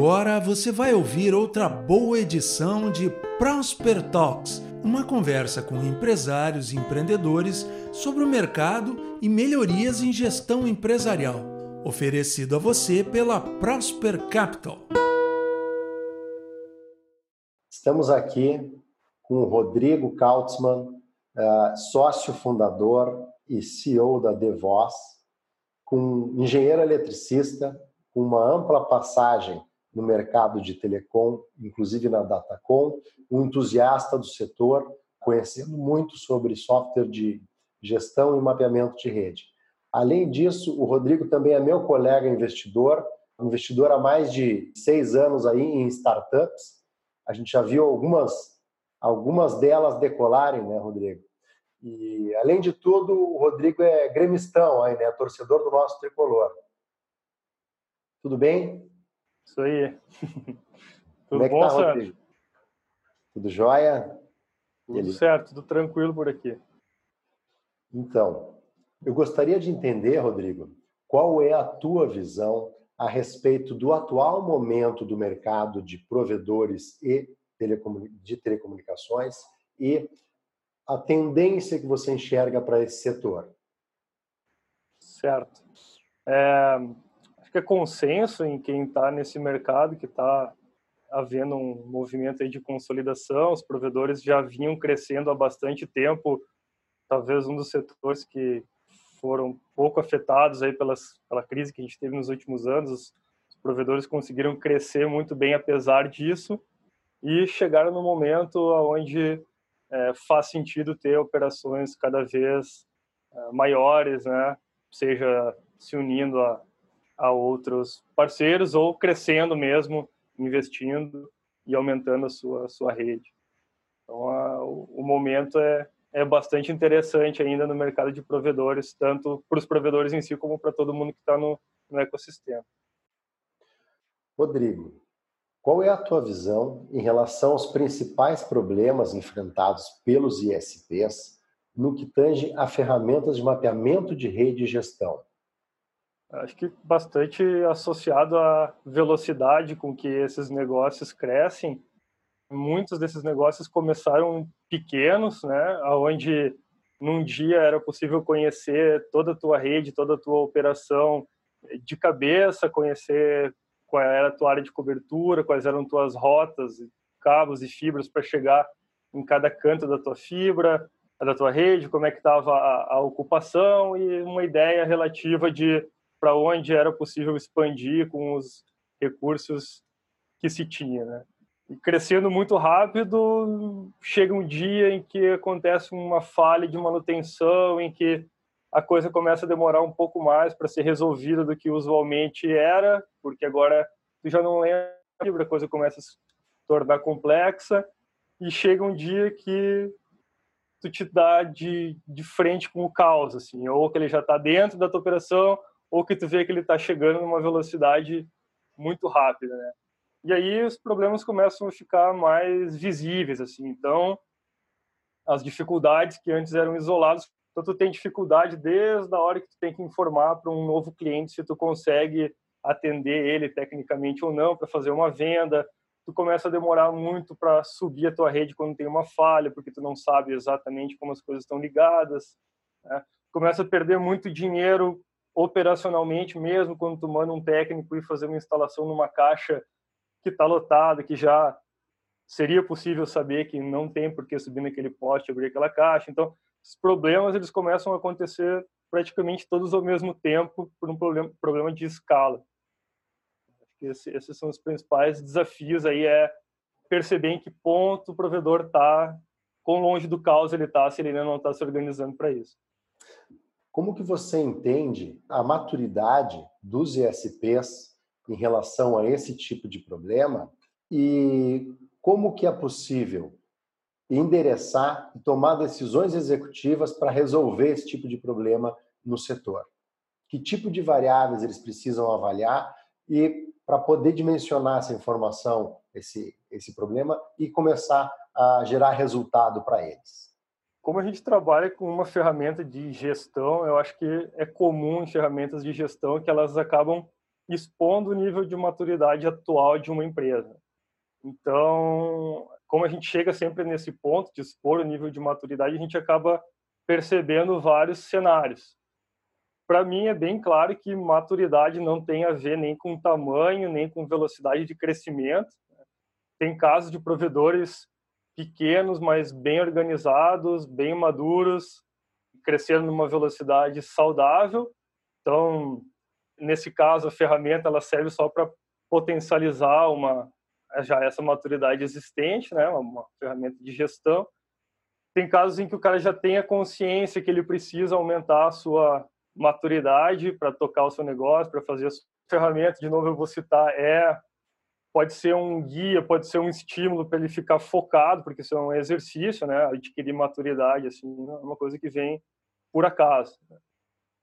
Agora você vai ouvir outra boa edição de Prosper Talks, uma conversa com empresários e empreendedores sobre o mercado e melhorias em gestão empresarial, oferecido a você pela Prosper Capital. Estamos aqui com o Rodrigo Kautzmann, uh, sócio fundador e CEO da Devoz, com engenheiro eletricista, com uma ampla passagem no mercado de telecom, inclusive na Datacom, um entusiasta do setor, conhecendo muito sobre software de gestão e mapeamento de rede. Além disso, o Rodrigo também é meu colega investidor, investidor há mais de seis anos aí em startups. A gente já viu algumas, algumas delas decolarem, né, Rodrigo? E, além de tudo, o Rodrigo é gremistão aí, né, torcedor do nosso tricolor. Tudo bem? Isso aí. tudo é bom, tá, Rodrigo? Tudo jóia? Tudo Ele... certo, tudo tranquilo por aqui. Então, eu gostaria de entender, Rodrigo, qual é a tua visão a respeito do atual momento do mercado de provedores e de telecomunicações e a tendência que você enxerga para esse setor. Certo. É, acho que é consenso em quem está nesse mercado que está havendo um movimento de consolidação, os provedores já vinham crescendo há bastante tempo, talvez um dos setores que foram pouco afetados aí pelas, pela crise que a gente teve nos últimos anos, os, os provedores conseguiram crescer muito bem apesar disso e chegaram no momento onde é, faz sentido ter operações cada vez é, maiores, né? seja se unindo a, a outros parceiros ou crescendo mesmo, investindo e aumentando a sua, sua rede. Então, a, o, o momento é, é bastante interessante ainda no mercado de provedores, tanto para os provedores em si como para todo mundo que está no, no ecossistema. Rodrigo, qual é a tua visão em relação aos principais problemas enfrentados pelos ISPs no que tange a ferramentas de mapeamento de rede e gestão? Acho que bastante associado à velocidade com que esses negócios crescem. Muitos desses negócios começaram pequenos, né, onde num dia era possível conhecer toda a tua rede, toda a tua operação de cabeça, conhecer qual era a tua área de cobertura, quais eram tuas rotas, cabos e fibras para chegar em cada canto da tua fibra, da tua rede, como é que estava a, a ocupação e uma ideia relativa de para onde era possível expandir com os recursos que se tinha, né? E crescendo muito rápido, chega um dia em que acontece uma falha de manutenção, em que a coisa começa a demorar um pouco mais para ser resolvida do que usualmente era, porque agora tu já não lembra, a coisa começa a se tornar complexa, e chega um dia que tu te dá de, de frente com o caos, assim, ou que ele já está dentro da tua operação, ou que tu vê que ele está chegando numa velocidade muito rápida, né? E aí os problemas começam a ficar mais visíveis, assim. Então, as dificuldades que antes eram isoladas, então tu tem dificuldade desde a hora que tu tem que informar para um novo cliente se tu consegue atender ele tecnicamente ou não para fazer uma venda. Tu começa a demorar muito para subir a tua rede quando tem uma falha, porque tu não sabe exatamente como as coisas estão ligadas. Né? Começa a perder muito dinheiro operacionalmente mesmo quando tu manda um técnico ir fazer uma instalação numa caixa que está lotada, que já seria possível saber que não tem por que subir naquele poste, abrir aquela caixa. Então, os problemas eles começam a acontecer praticamente todos ao mesmo tempo por um problema, problema de escala. Esse, esses são os principais desafios aí é perceber em que ponto o provedor está, quão longe do caos ele está, se ele ainda não está se organizando para isso. Como que você entende a maturidade dos ISPs em relação a esse tipo de problema e como que é possível endereçar e tomar decisões executivas para resolver esse tipo de problema no setor? Que tipo de variáveis eles precisam avaliar e para poder dimensionar essa informação, esse, esse problema e começar a gerar resultado para eles? Como a gente trabalha com uma ferramenta de gestão, eu acho que é comum em ferramentas de gestão que elas acabam expondo o nível de maturidade atual de uma empresa. Então, como a gente chega sempre nesse ponto de expor o nível de maturidade, a gente acaba percebendo vários cenários. Para mim é bem claro que maturidade não tem a ver nem com tamanho, nem com velocidade de crescimento. Tem casos de provedores pequenos, mas bem organizados, bem maduros, crescendo numa velocidade saudável. Então, nesse caso, a ferramenta ela serve só para potencializar uma já essa maturidade existente, né, uma ferramenta de gestão. Tem casos em que o cara já tem a consciência que ele precisa aumentar a sua maturidade para tocar o seu negócio, para fazer a sua ferramenta. De novo, eu vou citar é pode ser um guia, pode ser um estímulo para ele ficar focado, porque isso é um exercício, né? Adquirir maturidade, assim, é uma coisa que vem por acaso.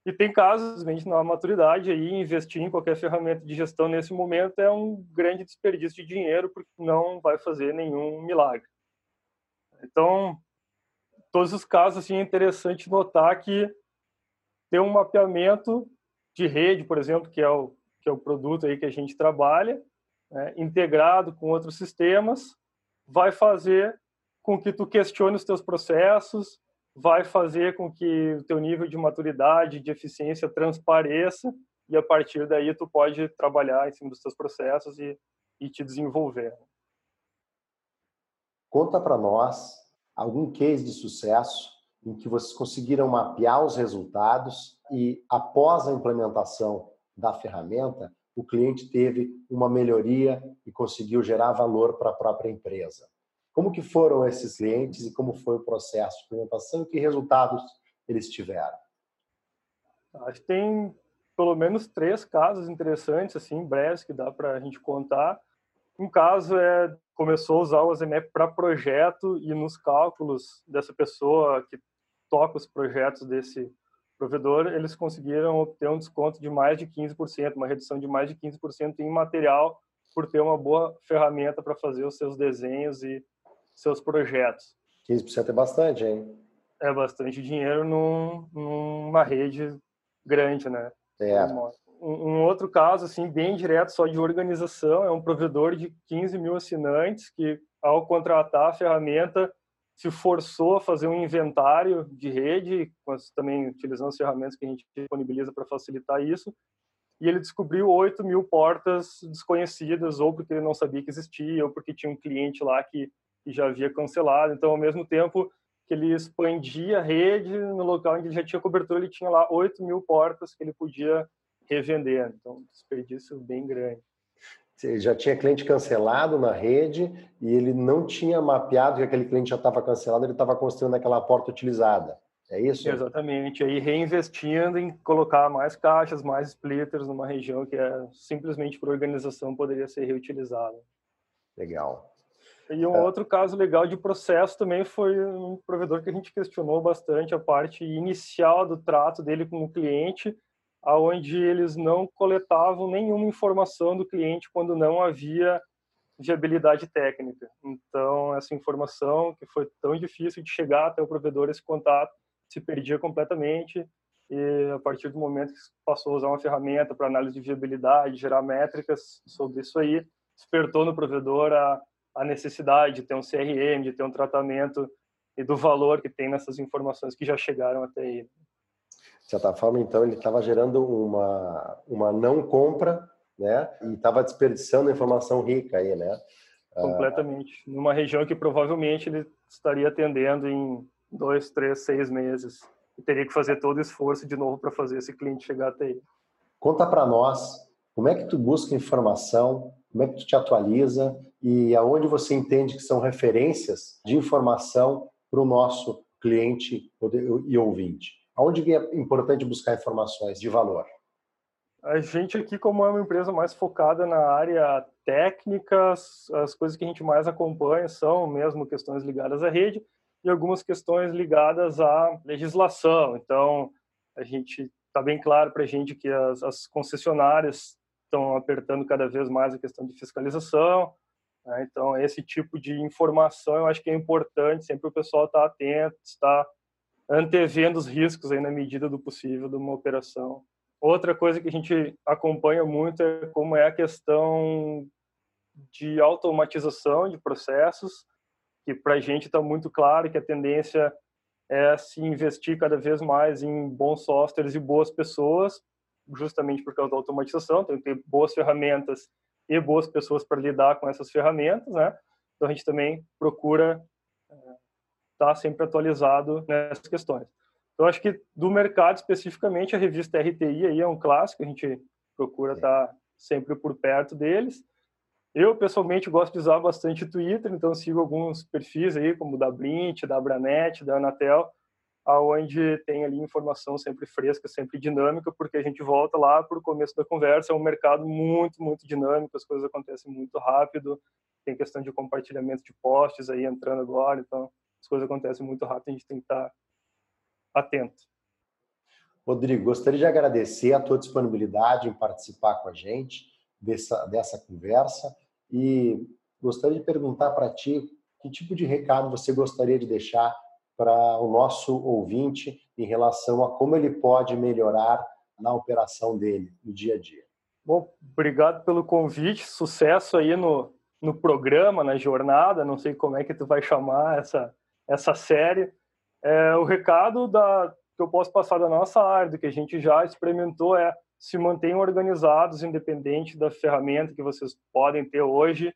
E tem casos, gente há maturidade aí, investir em qualquer ferramenta de gestão nesse momento é um grande desperdício de dinheiro, porque não vai fazer nenhum milagre. Então, todos os casos, assim, é interessante notar que ter um mapeamento de rede, por exemplo, que é o, que é o produto aí que a gente trabalha, né, integrado com outros sistemas, vai fazer com que tu questione os teus processos, vai fazer com que o teu nível de maturidade, de eficiência transpareça e a partir daí tu pode trabalhar em cima dos teus processos e, e te desenvolver. Conta para nós algum case de sucesso em que vocês conseguiram mapear os resultados e após a implementação da ferramenta, o cliente teve uma melhoria e conseguiu gerar valor para a própria empresa. Como que foram esses clientes e como foi o processo de implementação e que resultados eles tiveram? Acho que tem pelo menos três casos interessantes, assim, breves, que dá para a gente contar. Um caso é começou a usar o AZMEP para projeto e nos cálculos dessa pessoa que toca os projetos desse provedor, eles conseguiram obter um desconto de mais de 15%, uma redução de mais de 15% em material por ter uma boa ferramenta para fazer os seus desenhos e seus projetos. 15% é bastante, hein? É bastante dinheiro num, numa rede grande, né? É. Um, um, outro caso, assim, bem direto, só de organização, é um provedor de 15 mil assinantes que, ao contratar a ferramenta, se forçou a fazer um inventário de rede, também utilizando as ferramentas que a gente disponibiliza para facilitar isso, e ele descobriu 8 mil portas desconhecidas, ou porque ele não sabia que existia, ou porque tinha um cliente lá que, que já havia cancelado. Então, ao mesmo tempo que ele expandia a rede, no local onde ele já tinha cobertura, ele tinha lá 8 mil portas que ele podia revender. Então, um desperdício bem grande já tinha cliente cancelado na rede e ele não tinha mapeado que aquele cliente já estava cancelado, ele estava construindo aquela porta utilizada. É isso? Exatamente. Aí reinvestindo em colocar mais caixas, mais splitters numa região que é simplesmente por organização poderia ser reutilizada. Legal. E um é. outro caso legal de processo também foi um provedor que a gente questionou bastante a parte inicial do trato dele com o cliente, aonde eles não coletavam nenhuma informação do cliente quando não havia viabilidade técnica. Então, essa informação que foi tão difícil de chegar até o provedor, esse contato, se perdia completamente e a partir do momento que passou a usar uma ferramenta para análise de viabilidade, gerar métricas sobre isso aí, despertou no provedor a, a necessidade de ter um CRM, de ter um tratamento e do valor que tem nessas informações que já chegaram até ele de certa forma, então, ele estava gerando uma, uma não compra, né? E estava desperdiçando informação rica aí, né? Ah, Completamente. Ah, Numa região que provavelmente ele estaria atendendo em dois, três, seis meses. E teria que fazer todo o esforço de novo para fazer esse cliente chegar até aí. Conta para nós como é que tu busca informação, como é que tu te atualiza e aonde você entende que são referências de informação para o nosso cliente e ouvinte. Onde é importante buscar informações de valor? A gente aqui, como é uma empresa mais focada na área técnica, as coisas que a gente mais acompanha são mesmo questões ligadas à rede e algumas questões ligadas à legislação. Então, a gente está bem claro para a gente que as, as, concessionárias estão apertando cada vez mais a questão de fiscalização. Né? Então, esse tipo de informação eu acho que é importante sempre o pessoal estar tá atento, estar antevendo os riscos aí na medida do possível de uma operação Outra coisa que a gente acompanha muito é como é a questão de automatização de processos, que para a gente está muito claro que a tendência é se investir cada vez mais em bons softwares e boas pessoas, justamente por causa da automatização, tem que ter boas ferramentas e boas pessoas para lidar com essas ferramentas, né? Então a gente também procura estar tá sempre atualizado nessas questões. Então acho que do mercado especificamente a revista RTI aí é um clássico, a gente procura estar tá sempre por perto deles. Eu, pessoalmente, gosto de usar bastante Twitter, então sigo alguns perfis aí, como da Blint, da Abranet, da Anatel, aonde tem ali informação sempre fresca, sempre dinâmica, porque a gente volta lá para o começo da conversa, é um mercado muito, muito dinâmico, as coisas acontecem muito rápido, tem questão de compartilhamento de posts aí entrando agora, então as coisas acontecem muito rápido, a gente tem que estar atento. Rodrigo, gostaria de agradecer a tua disponibilidade em participar com a gente dessa, dessa conversa e gostaria de perguntar para ti que tipo de recado você gostaria de deixar para o nosso ouvinte em relação a como ele pode melhorar na operação dele, no dia a dia. Bom, obrigado pelo convite, sucesso aí no, no programa, na jornada, não sei como é que tu vai chamar essa, essa série. É, o recado da, que eu posso passar da nossa área, do que a gente já experimentou, é se mantenham organizados, independente da ferramenta que vocês podem ter hoje,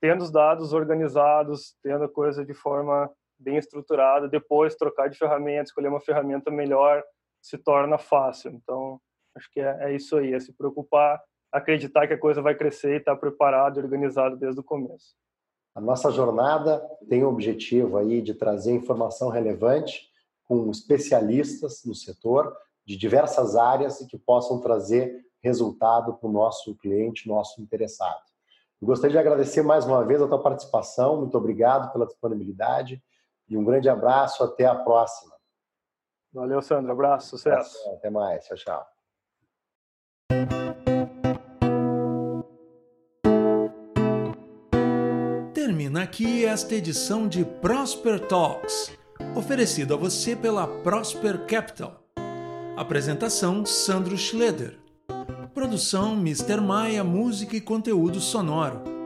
tendo os dados organizados, tendo a coisa de forma bem estruturada, depois trocar de ferramenta, escolher uma ferramenta melhor, se torna fácil. Então, acho que é, é isso aí, é se preocupar, acreditar que a coisa vai crescer e estar preparado e organizado desde o começo. A nossa jornada tem o objetivo aí de trazer informação relevante com especialistas no setor de diversas áreas e que possam trazer resultado para o nosso cliente, nosso interessado. Eu gostaria de agradecer mais uma vez a tua participação, muito obrigado pela disponibilidade e um grande abraço, até a próxima. Valeu, Sandro, abraço, sucesso. Até mais, tchau, tchau. Termina aqui esta edição de Prosper Talks, oferecido a você pela Prosper Capital. Apresentação Sandro Schleder. Produção Mr. Maia Música e Conteúdo Sonoro